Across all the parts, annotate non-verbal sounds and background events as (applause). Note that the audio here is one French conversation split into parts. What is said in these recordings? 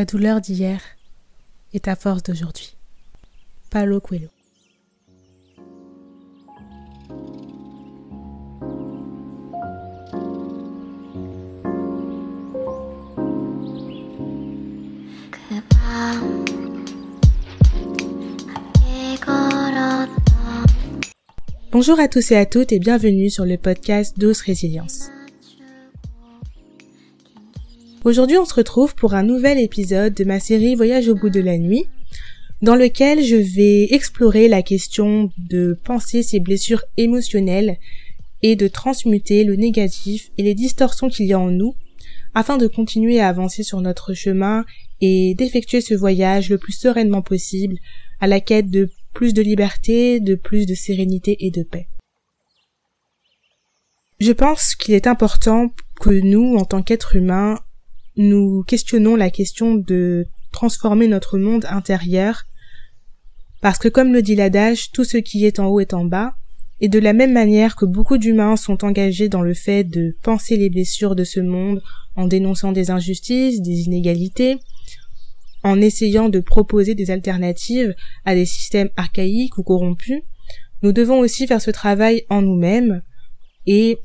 Ta douleur d'hier est ta force d'aujourd'hui. Paulo Coelho. Bonjour à tous et à toutes et bienvenue sur le podcast Dose Résilience. Aujourd'hui, on se retrouve pour un nouvel épisode de ma série Voyage au bout de la nuit, dans lequel je vais explorer la question de penser ses blessures émotionnelles et de transmuter le négatif et les distorsions qu'il y a en nous afin de continuer à avancer sur notre chemin et d'effectuer ce voyage le plus sereinement possible à la quête de plus de liberté, de plus de sérénité et de paix. Je pense qu'il est important que nous, en tant qu'êtres humains, nous questionnons la question de transformer notre monde intérieur, parce que comme le dit l'adage, tout ce qui est en haut est en bas, et de la même manière que beaucoup d'humains sont engagés dans le fait de penser les blessures de ce monde en dénonçant des injustices, des inégalités, en essayant de proposer des alternatives à des systèmes archaïques ou corrompus, nous devons aussi faire ce travail en nous-mêmes, et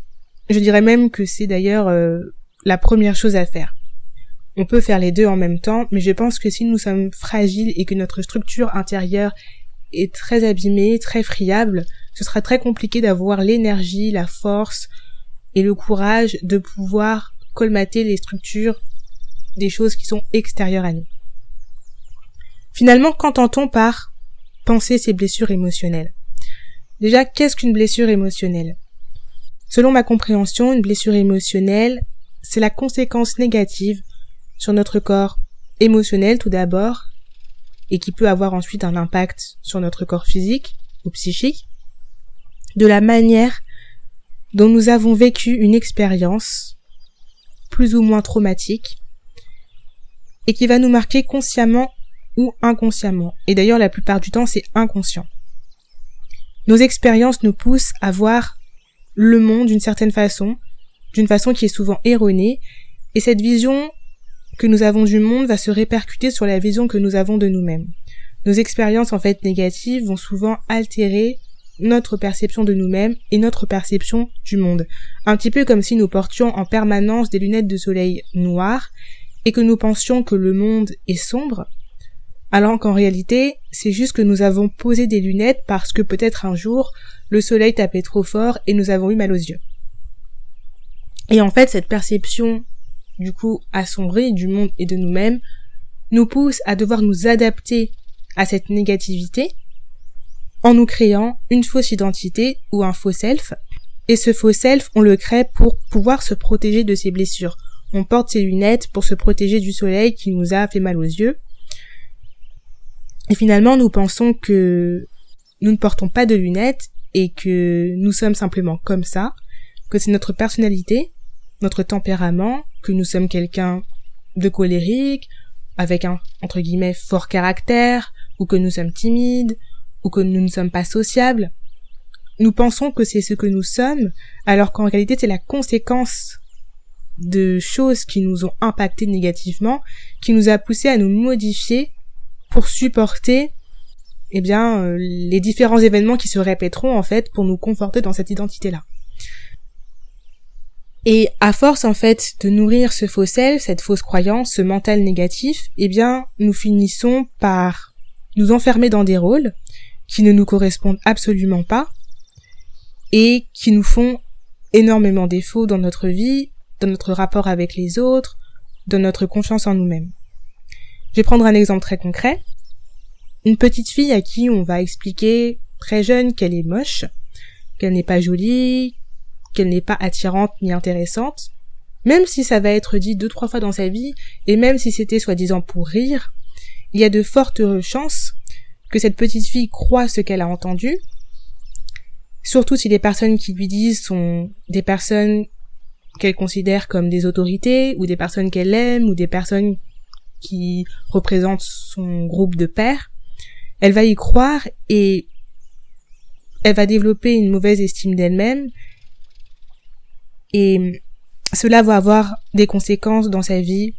je dirais même que c'est d'ailleurs euh, la première chose à faire. On peut faire les deux en même temps, mais je pense que si nous sommes fragiles et que notre structure intérieure est très abîmée, très friable, ce sera très compliqué d'avoir l'énergie, la force et le courage de pouvoir colmater les structures des choses qui sont extérieures à nous. Finalement, qu'entend-on par penser ses blessures émotionnelles? Déjà, qu'est-ce qu'une blessure émotionnelle? Selon ma compréhension, une blessure émotionnelle, c'est la conséquence négative sur notre corps émotionnel tout d'abord, et qui peut avoir ensuite un impact sur notre corps physique ou psychique, de la manière dont nous avons vécu une expérience plus ou moins traumatique, et qui va nous marquer consciemment ou inconsciemment. Et d'ailleurs, la plupart du temps, c'est inconscient. Nos expériences nous poussent à voir le monde d'une certaine façon, d'une façon qui est souvent erronée, et cette vision que nous avons du monde va se répercuter sur la vision que nous avons de nous-mêmes. Nos expériences en fait négatives vont souvent altérer notre perception de nous-mêmes et notre perception du monde. Un petit peu comme si nous portions en permanence des lunettes de soleil noires et que nous pensions que le monde est sombre, alors qu'en réalité, c'est juste que nous avons posé des lunettes parce que peut-être un jour, le soleil tapait trop fort et nous avons eu mal aux yeux. Et en fait, cette perception du coup assombrie du monde et de nous-mêmes, nous pousse à devoir nous adapter à cette négativité en nous créant une fausse identité ou un faux self. Et ce faux self, on le crée pour pouvoir se protéger de ses blessures. On porte ses lunettes pour se protéger du soleil qui nous a fait mal aux yeux. Et finalement, nous pensons que nous ne portons pas de lunettes et que nous sommes simplement comme ça, que c'est notre personnalité, notre tempérament, que nous sommes quelqu'un de colérique, avec un, entre guillemets, fort caractère, ou que nous sommes timides, ou que nous ne sommes pas sociables. Nous pensons que c'est ce que nous sommes, alors qu'en réalité c'est la conséquence de choses qui nous ont impacté négativement, qui nous a poussé à nous modifier pour supporter eh bien euh, les différents événements qui se répéteront en fait pour nous conforter dans cette identité là. Et à force en fait de nourrir ce faux sel, cette fausse croyance, ce mental négatif, eh bien nous finissons par nous enfermer dans des rôles qui ne nous correspondent absolument pas et qui nous font énormément défaut dans notre vie, dans notre rapport avec les autres, dans notre confiance en nous-mêmes. Je vais prendre un exemple très concret. Une petite fille à qui on va expliquer très jeune qu'elle est moche, qu'elle n'est pas jolie, qu'elle n'est pas attirante ni intéressante, même si ça va être dit deux trois fois dans sa vie, et même si c'était soi-disant pour rire, il y a de fortes chances que cette petite fille croit ce qu'elle a entendu, surtout si les personnes qui lui disent sont des personnes qu'elle considère comme des autorités, ou des personnes qu'elle aime, ou des personnes qui représentent son groupe de pères, elle va y croire et elle va développer une mauvaise estime d'elle-même et cela va avoir des conséquences dans sa vie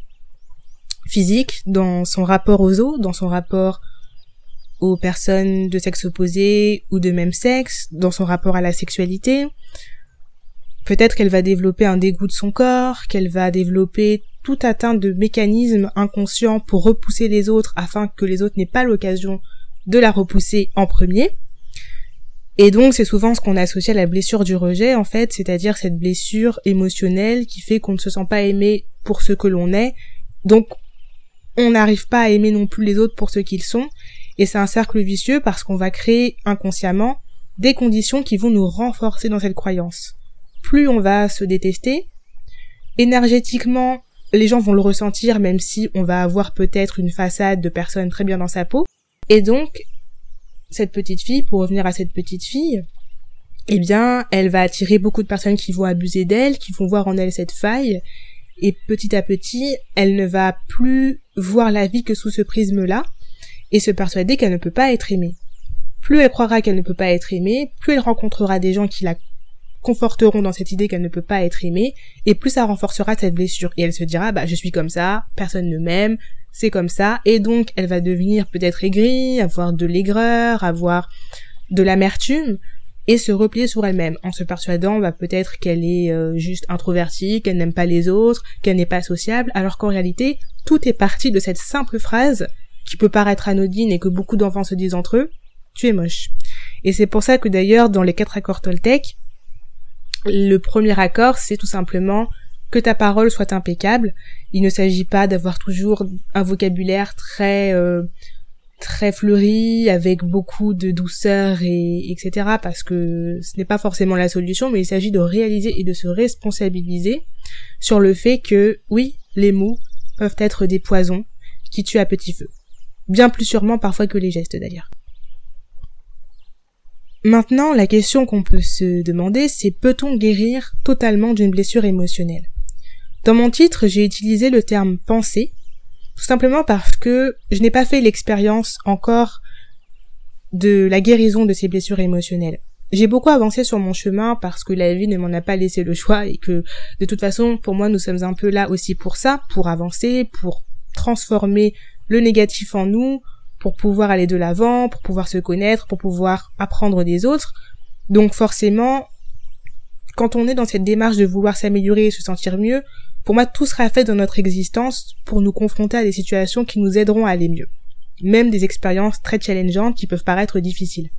physique, dans son rapport aux autres, dans son rapport aux personnes de sexe opposé ou de même sexe, dans son rapport à la sexualité. Peut-être qu'elle va développer un dégoût de son corps, qu'elle va développer tout atteint de mécanismes inconscients pour repousser les autres afin que les autres n'aient pas l'occasion de la repousser en premier. Et donc c'est souvent ce qu'on associe à la blessure du rejet en fait, c'est-à-dire cette blessure émotionnelle qui fait qu'on ne se sent pas aimé pour ce que l'on est. Donc on n'arrive pas à aimer non plus les autres pour ce qu'ils sont et c'est un cercle vicieux parce qu'on va créer inconsciemment des conditions qui vont nous renforcer dans cette croyance. Plus on va se détester, énergétiquement, les gens vont le ressentir même si on va avoir peut-être une façade de personne très bien dans sa peau. Et donc, cette petite fille, pour revenir à cette petite fille, eh bien, elle va attirer beaucoup de personnes qui vont abuser d'elle, qui vont voir en elle cette faille, et petit à petit, elle ne va plus voir la vie que sous ce prisme-là, et se persuader qu'elle ne peut pas être aimée. Plus elle croira qu'elle ne peut pas être aimée, plus elle rencontrera des gens qui la conforteront dans cette idée qu'elle ne peut pas être aimée, et plus ça renforcera cette blessure. Et elle se dira, bah, je suis comme ça, personne ne m'aime, c'est comme ça, et donc elle va devenir peut-être aigrie, avoir de l'aigreur, avoir de l'amertume, et se replier sur elle-même, en se persuadant bah, peut-être qu'elle est euh, juste introvertie, qu'elle n'aime pas les autres, qu'elle n'est pas sociable, alors qu'en réalité, tout est parti de cette simple phrase qui peut paraître anodine et que beaucoup d'enfants se disent entre eux, tu es moche. Et c'est pour ça que d'ailleurs, dans les quatre accords Toltec, le premier accord, c'est tout simplement que ta parole soit impeccable. Il ne s'agit pas d'avoir toujours un vocabulaire très euh, très fleuri, avec beaucoup de douceur et etc. Parce que ce n'est pas forcément la solution, mais il s'agit de réaliser et de se responsabiliser sur le fait que oui, les mots peuvent être des poisons qui tuent à petit feu bien plus sûrement parfois que les gestes d'ailleurs. Maintenant, la question qu'on peut se demander, c'est peut-on guérir totalement d'une blessure émotionnelle? Dans mon titre, j'ai utilisé le terme penser, tout simplement parce que je n'ai pas fait l'expérience encore de la guérison de ces blessures émotionnelles. J'ai beaucoup avancé sur mon chemin parce que la vie ne m'en a pas laissé le choix et que de toute façon, pour moi, nous sommes un peu là aussi pour ça, pour avancer, pour transformer le négatif en nous pour pouvoir aller de l'avant, pour pouvoir se connaître, pour pouvoir apprendre des autres. Donc forcément, quand on est dans cette démarche de vouloir s'améliorer et se sentir mieux, pour moi tout sera fait dans notre existence pour nous confronter à des situations qui nous aideront à aller mieux. Même des expériences très challengeantes qui peuvent paraître difficiles.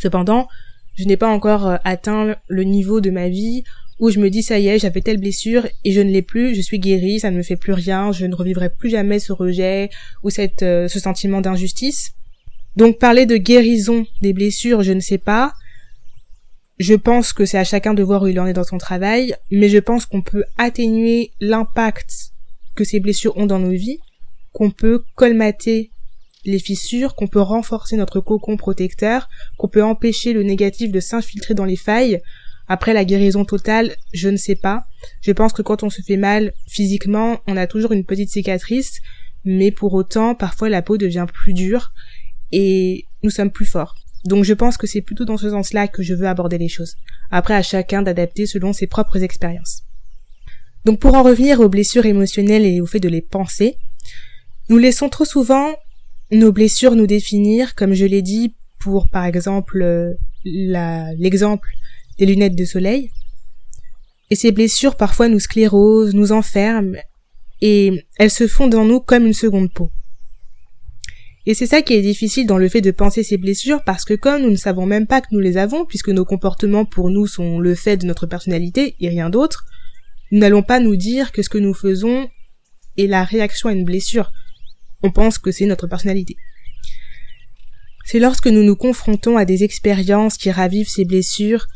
Cependant, je n'ai pas encore euh, atteint le niveau de ma vie où je me dis ça y est, j'avais telle blessure et je ne l'ai plus, je suis guérie, ça ne me fait plus rien, je ne revivrai plus jamais ce rejet ou cette, euh, ce sentiment d'injustice. Donc parler de guérison des blessures, je ne sais pas. Je pense que c'est à chacun de voir où il en est dans son travail, mais je pense qu'on peut atténuer l'impact que ces blessures ont dans nos vies, qu'on peut colmater les fissures, qu'on peut renforcer notre cocon protecteur, qu'on peut empêcher le négatif de s'infiltrer dans les failles, après la guérison totale, je ne sais pas. Je pense que quand on se fait mal physiquement, on a toujours une petite cicatrice, mais pour autant, parfois la peau devient plus dure et nous sommes plus forts. Donc je pense que c'est plutôt dans ce sens-là que je veux aborder les choses. Après à chacun d'adapter selon ses propres expériences. Donc pour en revenir aux blessures émotionnelles et au fait de les penser, nous laissons trop souvent nos blessures nous définir, comme je l'ai dit pour par exemple l'exemple lunettes de soleil. Et ces blessures parfois nous sclérosent, nous enferment, et elles se font dans nous comme une seconde peau. Et c'est ça qui est difficile dans le fait de penser ces blessures parce que comme nous ne savons même pas que nous les avons, puisque nos comportements pour nous sont le fait de notre personnalité et rien d'autre, nous n'allons pas nous dire que ce que nous faisons est la réaction à une blessure. On pense que c'est notre personnalité. C'est lorsque nous nous confrontons à des expériences qui ravivent ces blessures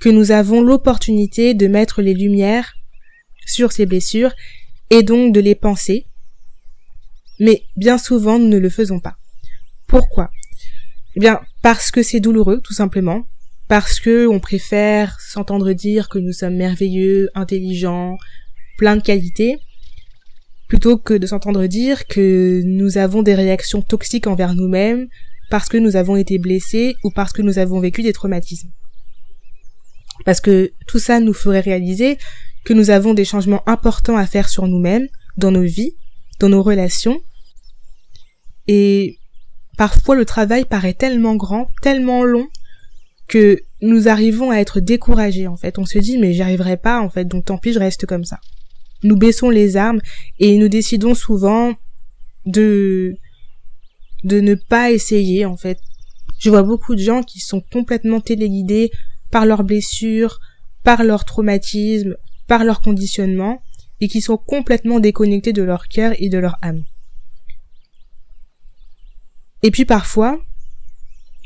que nous avons l'opportunité de mettre les lumières sur ces blessures et donc de les penser. Mais bien souvent, nous ne le faisons pas. Pourquoi? Eh bien, parce que c'est douloureux, tout simplement. Parce que on préfère s'entendre dire que nous sommes merveilleux, intelligents, plein de qualités, plutôt que de s'entendre dire que nous avons des réactions toxiques envers nous-mêmes, parce que nous avons été blessés ou parce que nous avons vécu des traumatismes. Parce que tout ça nous ferait réaliser que nous avons des changements importants à faire sur nous-mêmes, dans nos vies, dans nos relations. Et parfois le travail paraît tellement grand, tellement long, que nous arrivons à être découragés en fait. On se dit mais j'y arriverai pas en fait, donc tant pis, je reste comme ça. Nous baissons les armes et nous décidons souvent de de ne pas essayer en fait. Je vois beaucoup de gens qui sont complètement téléguidés par leurs blessures, par leur traumatisme, par leur conditionnement et qui sont complètement déconnectés de leur cœur et de leur âme. Et puis parfois,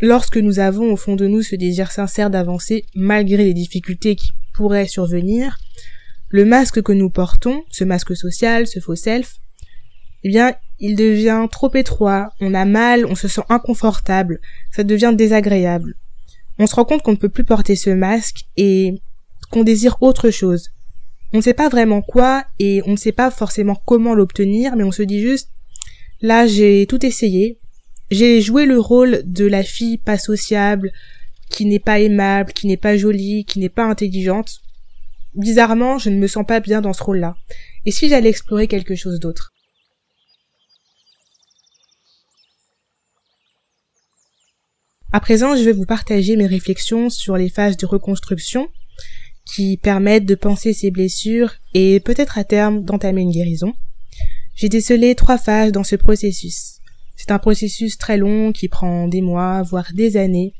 lorsque nous avons au fond de nous ce désir sincère d'avancer malgré les difficultés qui pourraient survenir, le masque que nous portons, ce masque social, ce faux self, eh bien, il devient trop étroit, on a mal, on se sent inconfortable, ça devient désagréable. On se rend compte qu'on ne peut plus porter ce masque et qu'on désire autre chose. On ne sait pas vraiment quoi et on ne sait pas forcément comment l'obtenir, mais on se dit juste, là j'ai tout essayé, j'ai joué le rôle de la fille pas sociable, qui n'est pas aimable, qui n'est pas jolie, qui n'est pas intelligente. Bizarrement, je ne me sens pas bien dans ce rôle-là. Et si j'allais explorer quelque chose d'autre? À présent, je vais vous partager mes réflexions sur les phases de reconstruction qui permettent de penser ces blessures et peut-être à terme d'entamer une guérison. J'ai décelé trois phases dans ce processus. C'est un processus très long qui prend des mois, voire des années,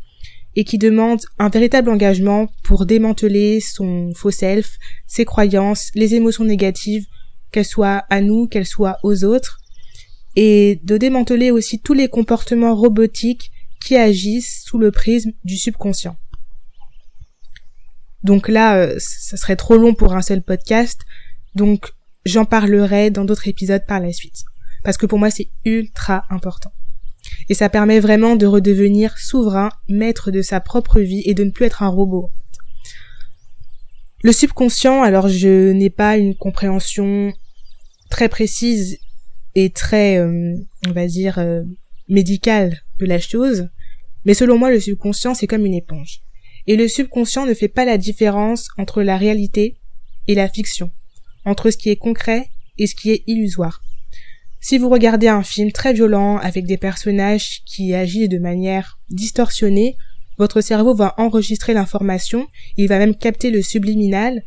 et qui demande un véritable engagement pour démanteler son faux self, ses croyances, les émotions négatives, qu'elles soient à nous, qu'elles soient aux autres, et de démanteler aussi tous les comportements robotiques qui agissent sous le prisme du subconscient. Donc là, euh, ça serait trop long pour un seul podcast, donc j'en parlerai dans d'autres épisodes par la suite parce que pour moi c'est ultra important. Et ça permet vraiment de redevenir souverain, maître de sa propre vie et de ne plus être un robot. Le subconscient, alors je n'ai pas une compréhension très précise et très, euh, on va dire, euh, médicale de la chose, mais selon moi le subconscient c'est comme une éponge. Et le subconscient ne fait pas la différence entre la réalité et la fiction, entre ce qui est concret et ce qui est illusoire. Si vous regardez un film très violent avec des personnages qui agissent de manière distorsionnée, votre cerveau va enregistrer l'information, il va même capter le subliminal,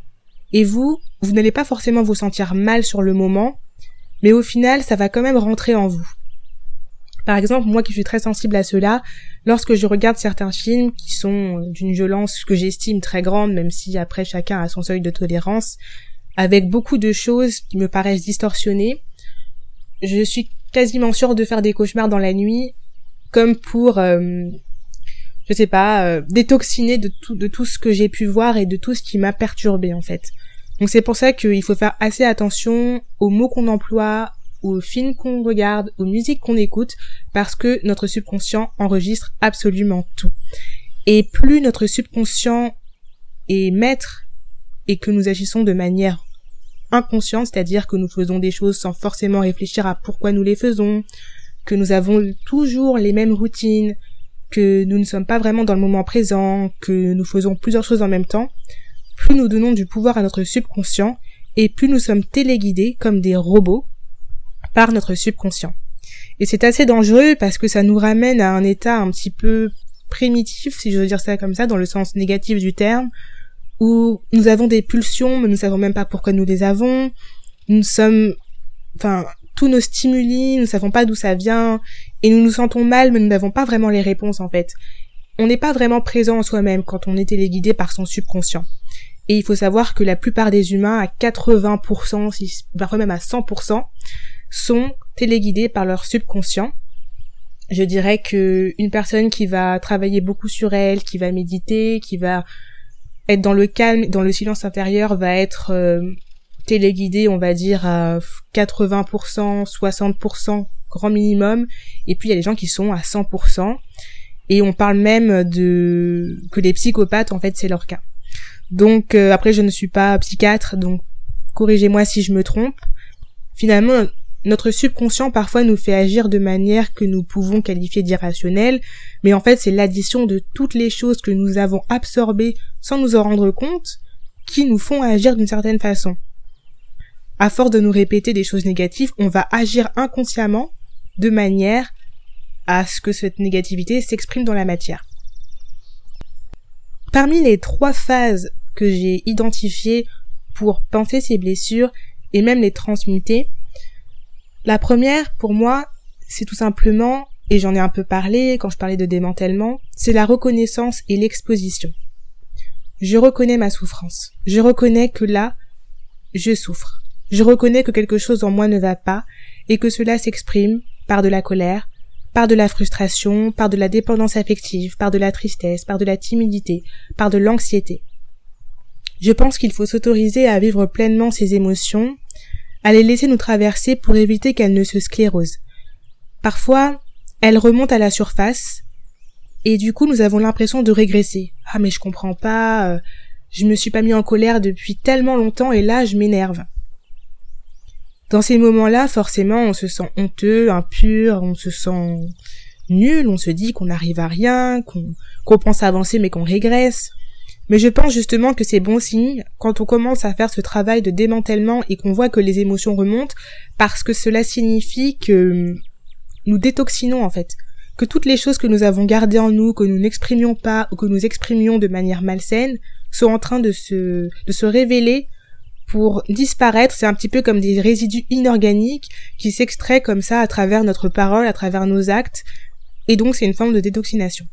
et vous, vous n'allez pas forcément vous sentir mal sur le moment, mais au final, ça va quand même rentrer en vous. Par exemple, moi qui suis très sensible à cela, lorsque je regarde certains films qui sont d'une violence que j'estime très grande, même si après chacun a son seuil de tolérance, avec beaucoup de choses qui me paraissent distorsionnées, je suis quasiment sûre de faire des cauchemars dans la nuit, comme pour, euh, je sais pas, euh, détoxiner de tout, de tout ce que j'ai pu voir et de tout ce qui m'a perturbé en fait. Donc c'est pour ça qu'il faut faire assez attention aux mots qu'on emploie, aux films qu'on regarde, aux musiques qu'on écoute, parce que notre subconscient enregistre absolument tout. Et plus notre subconscient est maître et que nous agissons de manière inconsciente, c'est-à-dire que nous faisons des choses sans forcément réfléchir à pourquoi nous les faisons, que nous avons toujours les mêmes routines, que nous ne sommes pas vraiment dans le moment présent, que nous faisons plusieurs choses en même temps, plus nous donnons du pouvoir à notre subconscient et plus nous sommes téléguidés comme des robots par notre subconscient. Et c'est assez dangereux parce que ça nous ramène à un état un petit peu primitif, si je veux dire ça comme ça, dans le sens négatif du terme, où nous avons des pulsions, mais nous savons même pas pourquoi nous les avons. Nous sommes, enfin, tous nos stimuli, nous ne savons pas d'où ça vient, et nous nous sentons mal, mais nous n'avons pas vraiment les réponses, en fait. On n'est pas vraiment présent en soi-même quand on est téléguidé par son subconscient. Et il faut savoir que la plupart des humains, à 80%, si, parfois même à 100%, sont téléguidés par leur subconscient. Je dirais que une personne qui va travailler beaucoup sur elle, qui va méditer, qui va être dans le calme, dans le silence intérieur va être euh, téléguidé, on va dire à 80%, 60% grand minimum, et puis il y a des gens qui sont à 100%, et on parle même de que les psychopathes en fait c'est leur cas. Donc euh, après je ne suis pas psychiatre, donc corrigez-moi si je me trompe. Finalement notre subconscient parfois nous fait agir de manière que nous pouvons qualifier d'irrationnelle, mais en fait c'est l'addition de toutes les choses que nous avons absorbées sans nous en rendre compte qui nous font agir d'une certaine façon. à force de nous répéter des choses négatives, on va agir inconsciemment de manière à ce que cette négativité s'exprime dans la matière. Parmi les trois phases que j'ai identifiées pour penser ces blessures et même les transmuter, la première, pour moi, c'est tout simplement, et j'en ai un peu parlé quand je parlais de démantèlement, c'est la reconnaissance et l'exposition. Je reconnais ma souffrance. Je reconnais que là, je souffre. Je reconnais que quelque chose en moi ne va pas et que cela s'exprime par de la colère, par de la frustration, par de la dépendance affective, par de la tristesse, par de la timidité, par de l'anxiété. Je pense qu'il faut s'autoriser à vivre pleinement ces émotions, à les laisser nous traverser pour éviter qu'elles ne se sclérosent. Parfois, elles remontent à la surface, et du coup nous avons l'impression de régresser. Ah mais je comprends pas, euh, je me suis pas mis en colère depuis tellement longtemps et là je m'énerve. Dans ces moments-là, forcément, on se sent honteux, impur, on se sent nul, on se dit qu'on n'arrive à rien, qu'on pense avancer mais qu'on régresse. Mais je pense justement que c'est bon signe quand on commence à faire ce travail de démantèlement et qu'on voit que les émotions remontent parce que cela signifie que nous détoxinons en fait. Que toutes les choses que nous avons gardées en nous, que nous n'exprimions pas ou que nous exprimions de manière malsaine, sont en train de se, de se révéler pour disparaître. C'est un petit peu comme des résidus inorganiques qui s'extraient comme ça à travers notre parole, à travers nos actes. Et donc c'est une forme de détoxination.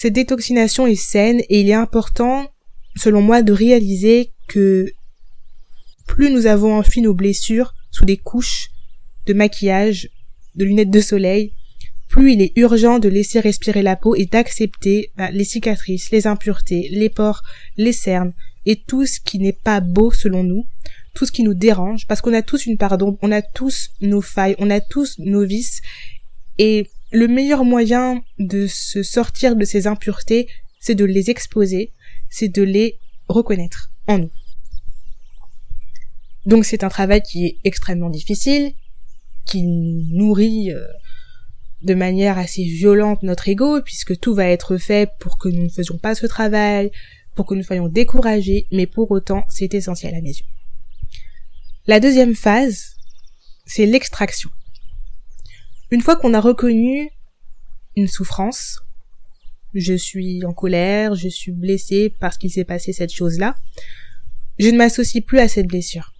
Cette détoxination est saine et il est important, selon moi, de réaliser que plus nous avons enfui nos blessures sous des couches de maquillage, de lunettes de soleil, plus il est urgent de laisser respirer la peau et d'accepter bah, les cicatrices, les impuretés, les pores, les cernes et tout ce qui n'est pas beau selon nous, tout ce qui nous dérange, parce qu'on a tous une part d'ombre, on a tous nos failles, on a tous nos vices, et le meilleur moyen de se sortir de ces impuretés, c'est de les exposer, c'est de les reconnaître en nous. Donc c'est un travail qui est extrêmement difficile, qui nourrit euh, de manière assez violente notre ego, puisque tout va être fait pour que nous ne faisions pas ce travail, pour que nous soyons découragés, mais pour autant c'est essentiel à mes yeux. La deuxième phase, c'est l'extraction. Une fois qu'on a reconnu une souffrance, je suis en colère, je suis blessée parce qu'il s'est passé cette chose-là, je ne m'associe plus à cette blessure.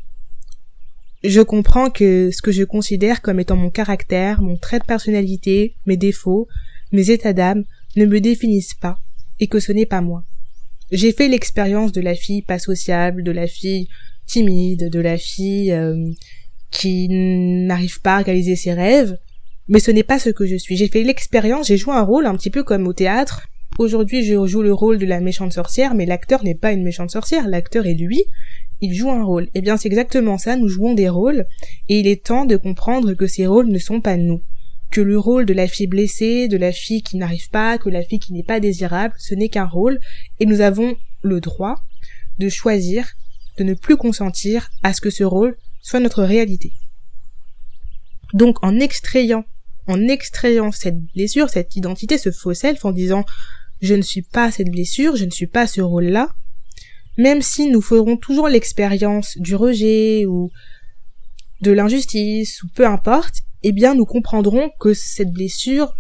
Je comprends que ce que je considère comme étant mon caractère, mon trait de personnalité, mes défauts, mes états d'âme ne me définissent pas et que ce n'est pas moi. J'ai fait l'expérience de la fille pas sociable, de la fille timide, de la fille euh, qui n'arrive pas à réaliser ses rêves, mais ce n'est pas ce que je suis. J'ai fait l'expérience, j'ai joué un rôle un petit peu comme au théâtre. Aujourd'hui, je joue le rôle de la méchante sorcière, mais l'acteur n'est pas une méchante sorcière, l'acteur est lui, il joue un rôle. Eh bien, c'est exactement ça, nous jouons des rôles, et il est temps de comprendre que ces rôles ne sont pas nous. Que le rôle de la fille blessée, de la fille qui n'arrive pas, que la fille qui n'est pas désirable, ce n'est qu'un rôle, et nous avons le droit de choisir de ne plus consentir à ce que ce rôle soit notre réalité. Donc en extrayant en extrayant cette blessure, cette identité, ce faux self, en disant je ne suis pas cette blessure, je ne suis pas ce rôle-là, même si nous ferons toujours l'expérience du rejet ou de l'injustice ou peu importe, eh bien nous comprendrons que cette blessure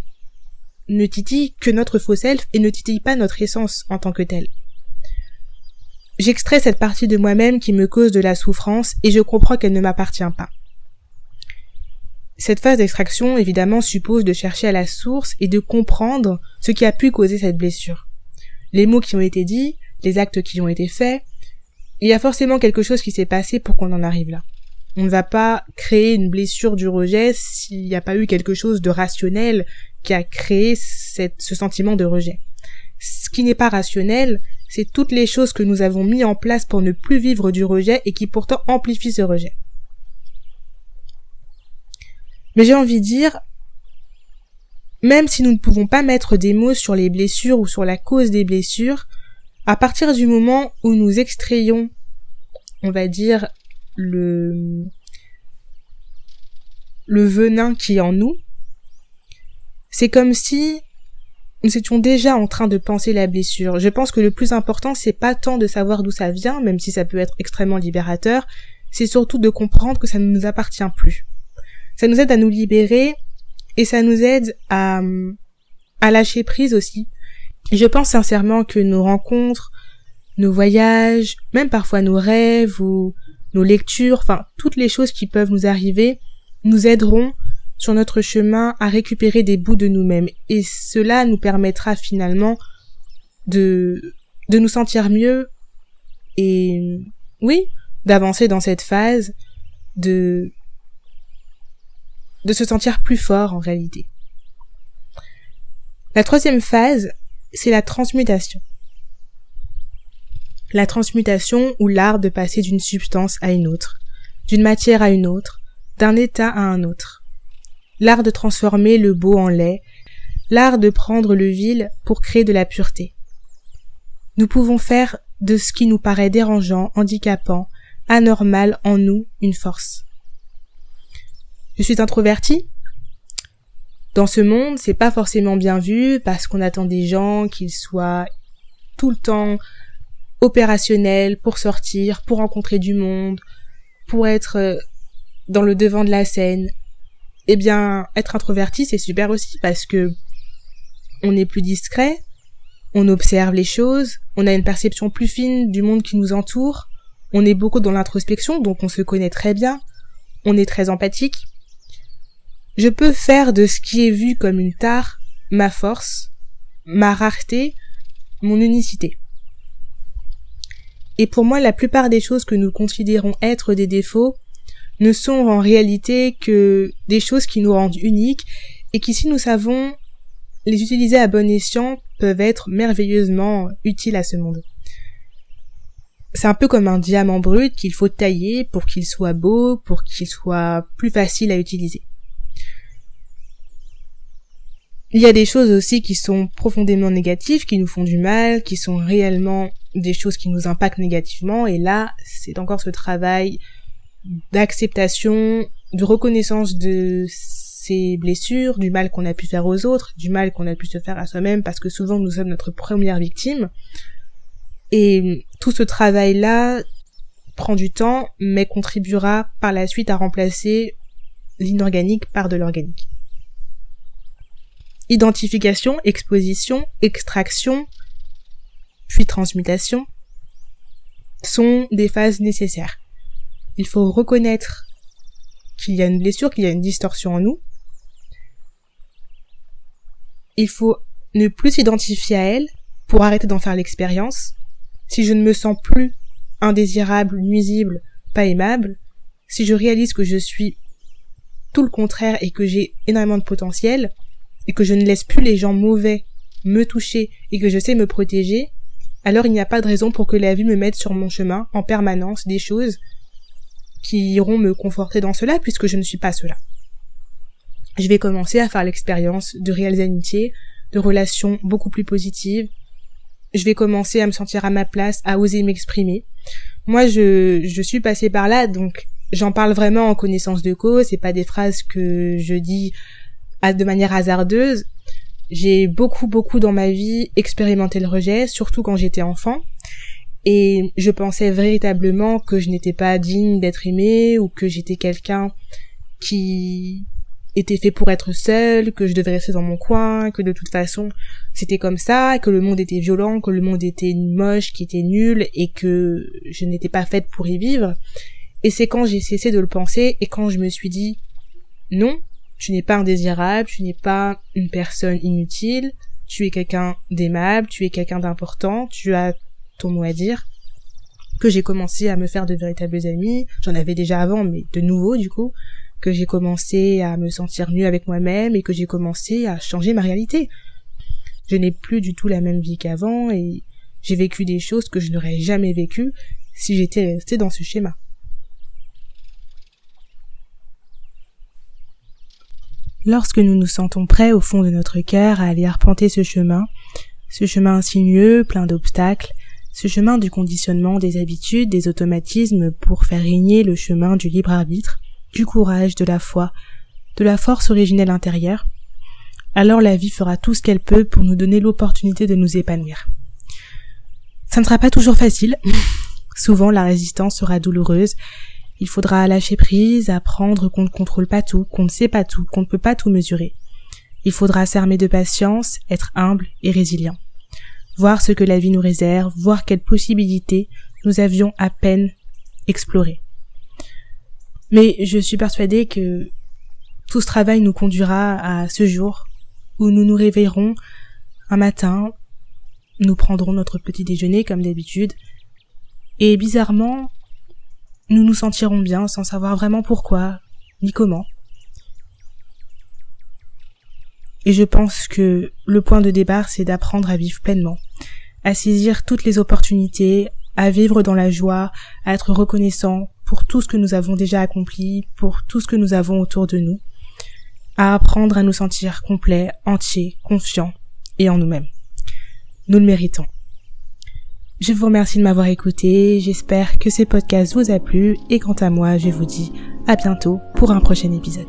ne titille que notre faux self et ne titille pas notre essence en tant que telle. J'extrais cette partie de moi-même qui me cause de la souffrance et je comprends qu'elle ne m'appartient pas. Cette phase d'extraction, évidemment, suppose de chercher à la source et de comprendre ce qui a pu causer cette blessure. Les mots qui ont été dits, les actes qui ont été faits, il y a forcément quelque chose qui s'est passé pour qu'on en arrive là. On ne va pas créer une blessure du rejet s'il n'y a pas eu quelque chose de rationnel qui a créé ce sentiment de rejet. Ce qui n'est pas rationnel, c'est toutes les choses que nous avons mis en place pour ne plus vivre du rejet et qui pourtant amplifient ce rejet. Mais j'ai envie de dire, même si nous ne pouvons pas mettre des mots sur les blessures ou sur la cause des blessures, à partir du moment où nous extrayons, on va dire, le, le venin qui est en nous, c'est comme si nous étions déjà en train de penser la blessure. Je pense que le plus important, c'est pas tant de savoir d'où ça vient, même si ça peut être extrêmement libérateur, c'est surtout de comprendre que ça ne nous appartient plus. Ça nous aide à nous libérer et ça nous aide à, à lâcher prise aussi. Je pense sincèrement que nos rencontres, nos voyages, même parfois nos rêves ou nos lectures, enfin toutes les choses qui peuvent nous arriver, nous aideront sur notre chemin à récupérer des bouts de nous-mêmes. Et cela nous permettra finalement de, de nous sentir mieux et, oui, d'avancer dans cette phase de, de se sentir plus fort en réalité. La troisième phase, c'est la transmutation. La transmutation ou l'art de passer d'une substance à une autre, d'une matière à une autre, d'un état à un autre. L'art de transformer le beau en laid, l'art de prendre le vil pour créer de la pureté. Nous pouvons faire de ce qui nous paraît dérangeant, handicapant, anormal en nous une force. Je suis introvertie. Dans ce monde, c'est pas forcément bien vu parce qu'on attend des gens qu'ils soient tout le temps opérationnels pour sortir, pour rencontrer du monde, pour être euh, dans le devant de la scène. Eh bien, être introverti, c'est super aussi parce que on est plus discret, on observe les choses, on a une perception plus fine du monde qui nous entoure, on est beaucoup dans l'introspection, donc on se connaît très bien, on est très empathique. Je peux faire de ce qui est vu comme une tare ma force, ma rareté, mon unicité. Et pour moi, la plupart des choses que nous considérons être des défauts ne sont en réalité que des choses qui nous rendent uniques et qui, si nous savons les utiliser à bon escient, peuvent être merveilleusement utiles à ce monde. C'est un peu comme un diamant brut qu'il faut tailler pour qu'il soit beau, pour qu'il soit plus facile à utiliser. Il y a des choses aussi qui sont profondément négatives, qui nous font du mal, qui sont réellement des choses qui nous impactent négativement, et là, c'est encore ce travail d'acceptation, de reconnaissance de ces blessures, du mal qu'on a pu faire aux autres, du mal qu'on a pu se faire à soi-même, parce que souvent nous sommes notre première victime. Et tout ce travail-là prend du temps, mais contribuera par la suite à remplacer l'inorganique par de l'organique. Identification, exposition, extraction, puis transmutation sont des phases nécessaires. Il faut reconnaître qu'il y a une blessure, qu'il y a une distorsion en nous, il faut ne plus s'identifier à elle pour arrêter d'en faire l'expérience. Si je ne me sens plus indésirable, nuisible, pas aimable, si je réalise que je suis tout le contraire et que j'ai énormément de potentiel, et que je ne laisse plus les gens mauvais me toucher et que je sais me protéger, alors il n'y a pas de raison pour que la vie me mette sur mon chemin en permanence des choses qui iront me conforter dans cela puisque je ne suis pas cela je vais commencer à faire l'expérience de réelles amitiés, de relations beaucoup plus positives. Je vais commencer à me sentir à ma place, à oser m'exprimer. Moi, je, suis passée par là, donc j'en parle vraiment en connaissance de cause. C'est pas des phrases que je dis de manière hasardeuse. J'ai beaucoup, beaucoup dans ma vie expérimenté le rejet, surtout quand j'étais enfant. Et je pensais véritablement que je n'étais pas digne d'être aimée ou que j'étais quelqu'un qui était fait pour être seul, que je devais rester dans mon coin, que de toute façon c'était comme ça, que le monde était violent, que le monde était moche, qui était nul et que je n'étais pas faite pour y vivre. Et c'est quand j'ai cessé de le penser et quand je me suis dit non, tu n'es pas indésirable, tu n'es pas une personne inutile, tu es quelqu'un d'aimable, tu es quelqu'un d'important, tu as ton mot à dire, que j'ai commencé à me faire de véritables amis, j'en avais déjà avant mais de nouveau du coup, que j'ai commencé à me sentir mieux avec moi-même et que j'ai commencé à changer ma réalité. Je n'ai plus du tout la même vie qu'avant et j'ai vécu des choses que je n'aurais jamais vécues si j'étais restée dans ce schéma. Lorsque nous nous sentons prêts au fond de notre cœur à aller arpenter ce chemin, ce chemin insinueux, plein d'obstacles, ce chemin du conditionnement des habitudes, des automatismes pour faire régner le chemin du libre arbitre, du courage, de la foi, de la force originelle intérieure, alors la vie fera tout ce qu'elle peut pour nous donner l'opportunité de nous épanouir. Ça ne sera pas toujours facile. (laughs) Souvent la résistance sera douloureuse Il faudra lâcher prise, apprendre qu'on ne contrôle pas tout, qu'on ne sait pas tout, qu'on ne peut pas tout mesurer. Il faudra s'armer de patience, être humble et résilient. Voir ce que la vie nous réserve, voir quelles possibilités nous avions à peine explorées. Mais je suis persuadée que tout ce travail nous conduira à ce jour où nous nous réveillerons un matin, nous prendrons notre petit déjeuner comme d'habitude, et bizarrement, nous nous sentirons bien sans savoir vraiment pourquoi, ni comment. Et je pense que le point de départ, c'est d'apprendre à vivre pleinement, à saisir toutes les opportunités, à vivre dans la joie, à être reconnaissant pour tout ce que nous avons déjà accompli, pour tout ce que nous avons autour de nous, à apprendre à nous sentir complets, entiers, confiants et en nous-mêmes. Nous le méritons. Je vous remercie de m'avoir écouté, j'espère que ce podcast vous a plu et quant à moi, je vous dis à bientôt pour un prochain épisode.